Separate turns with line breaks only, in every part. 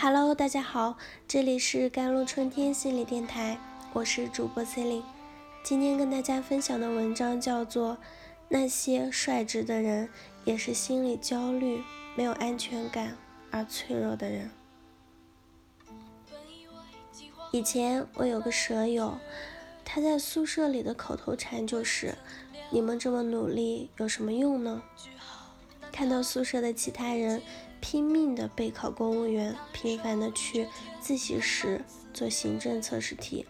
Hello，大家好，这里是甘露春天心理电台，我是主播 c e l i n e 今天跟大家分享的文章叫做《那些率直的人也是心理焦虑、没有安全感而脆弱的人》。以前我有个舍友，他在宿舍里的口头禅就是：“你们这么努力有什么用呢？”看到宿舍的其他人。拼命的备考公务员，频繁的去自习室做行政测试题，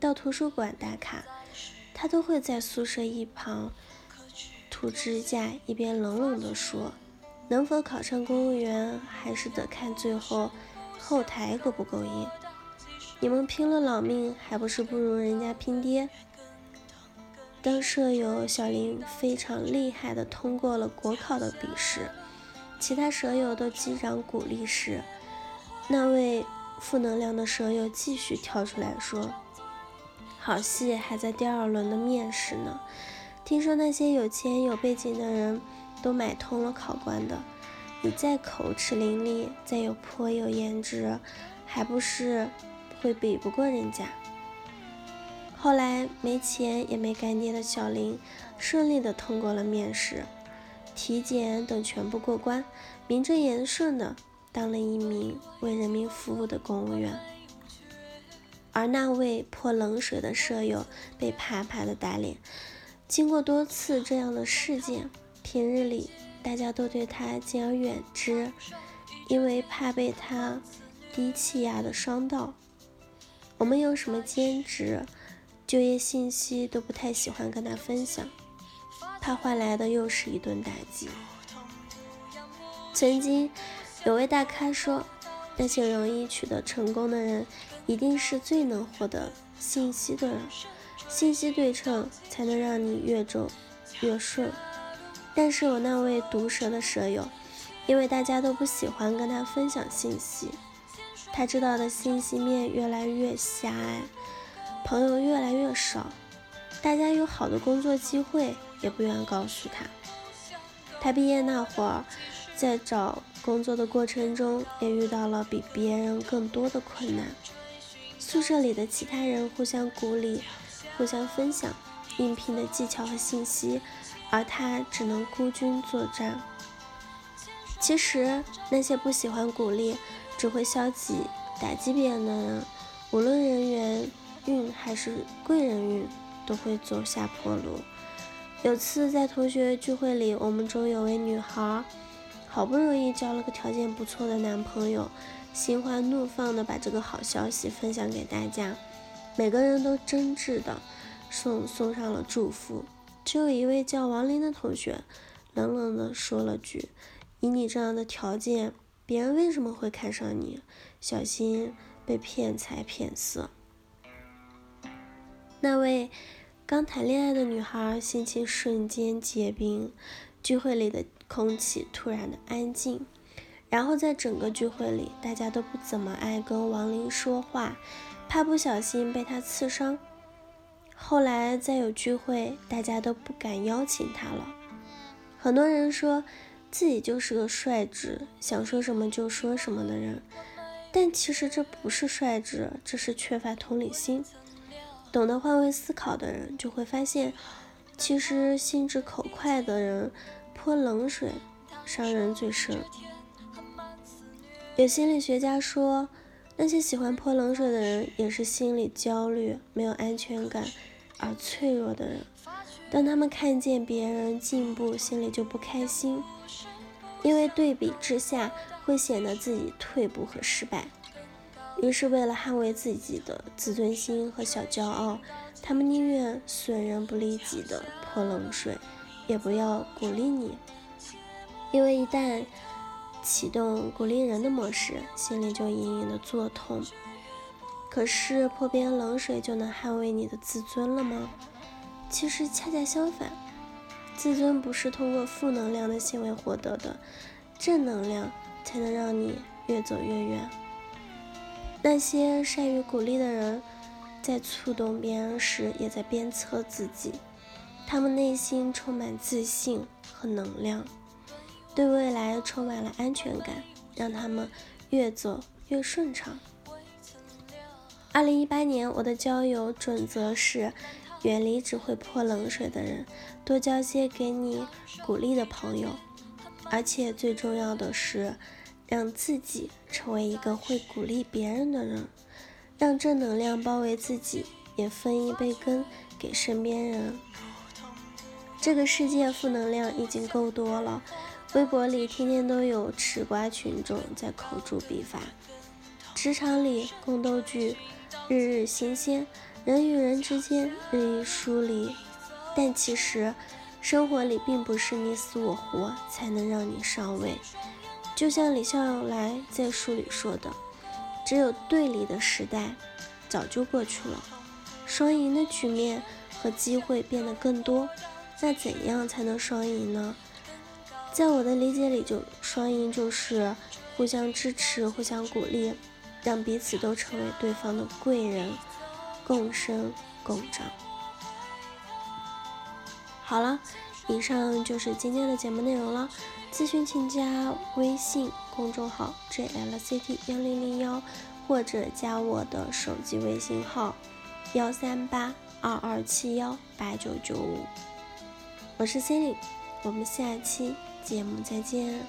到图书馆打卡，他都会在宿舍一旁涂指甲，一边冷冷的说：“能否考上公务员，还是得看最后后台够不够硬。你们拼了老命，还不是不如人家拼爹？”当舍友小林非常厉害的通过了国考的笔试。其他舍友都击掌鼓励时，那位负能量的舍友继续跳出来说：“好戏还在第二轮的面试呢。听说那些有钱有背景的人都买通了考官的，你再口齿伶俐，再有颇有颜值，还不是会比不过人家？”后来没钱也没干爹的小林顺利的通过了面试。体检等全部过关，名正言顺的当了一名为人民服务的公务员。而那位泼冷水的舍友被啪啪的打脸。经过多次这样的事件，平日里大家都对他敬而远之，因为怕被他低气压的伤到。我们有什么兼职、就业信息都不太喜欢跟他分享。他换来的又是一顿打击。曾经有位大咖说，那些容易取得成功的人，一定是最能获得信息的人，信息对称才能让你越走越顺。但是我那位毒舌的舍友，因为大家都不喜欢跟他分享信息，他知道的信息面越来越狭隘，朋友越来越少，大家有好的工作机会。也不愿告诉他，他毕业那会儿，在找工作的过程中，也遇到了比别人更多的困难。宿舍里的其他人互相鼓励，互相分享应聘的技巧和信息，而他只能孤军作战。其实，那些不喜欢鼓励，只会消极打击别人的人，无论人缘运还是贵人运，都会走下坡路。有次在同学聚会里，我们中有位女孩，好不容易交了个条件不错的男朋友，心花怒放的把这个好消息分享给大家，每个人都真挚的送送上了祝福。只有一位叫王林的同学，冷冷的说了句：“以你这样的条件，别人为什么会看上你？小心被骗财骗色。”那位。刚谈恋爱的女孩心情瞬间结冰，聚会里的空气突然的安静，然后在整个聚会里，大家都不怎么爱跟王林说话，怕不小心被他刺伤。后来再有聚会，大家都不敢邀请他了。很多人说自己就是个率直，想说什么就说什么的人，但其实这不是率直，这是缺乏同理心。懂得换位思考的人就会发现，其实心直口快的人泼冷水伤人最深。有心理学家说，那些喜欢泼冷水的人也是心理焦虑、没有安全感而脆弱的人。当他们看见别人进步，心里就不开心，因为对比之下会显得自己退步和失败。于是，为了捍卫自己的自尊心和小骄傲，他们宁愿损人不利己的泼冷水，也不要鼓励你。因为一旦启动鼓励人的模式，心里就隐隐的作痛。可是，泼别人冷水就能捍卫你的自尊了吗？其实恰恰相反，自尊不是通过负能量的行为获得的，正能量才能让你越走越远。那些善于鼓励的人，在触动别人时，也在鞭策自己。他们内心充满自信和能量，对未来充满了安全感，让他们越走越顺畅。二零一八年，我的交友准则是：远离只会泼冷水的人，多交些给你鼓励的朋友，而且最重要的是，让自己成为一个会鼓励别人的人，让正能量包围自己，也分一杯羹给身边人。这个世界负能量已经够多了，微博里天天都有吃瓜群众在口诛笔伐，职场里宫斗剧。日日新鲜，人与人之间日益疏离，但其实生活里并不是你死我活才能让你上位。就像李笑来在书里说的：“只有对立的时代早就过去了，双赢的局面和机会变得更多。那怎样才能双赢呢？在我的理解里，就双赢就是互相支持，互相鼓励。”让彼此都成为对方的贵人，共生共长。好了，以上就是今天的节目内容了。咨询请加微信公众号 jlct 幺零零幺，或者加我的手机微信号幺三八二二七幺八九九五。我是 c i l y 我们下期节目再见。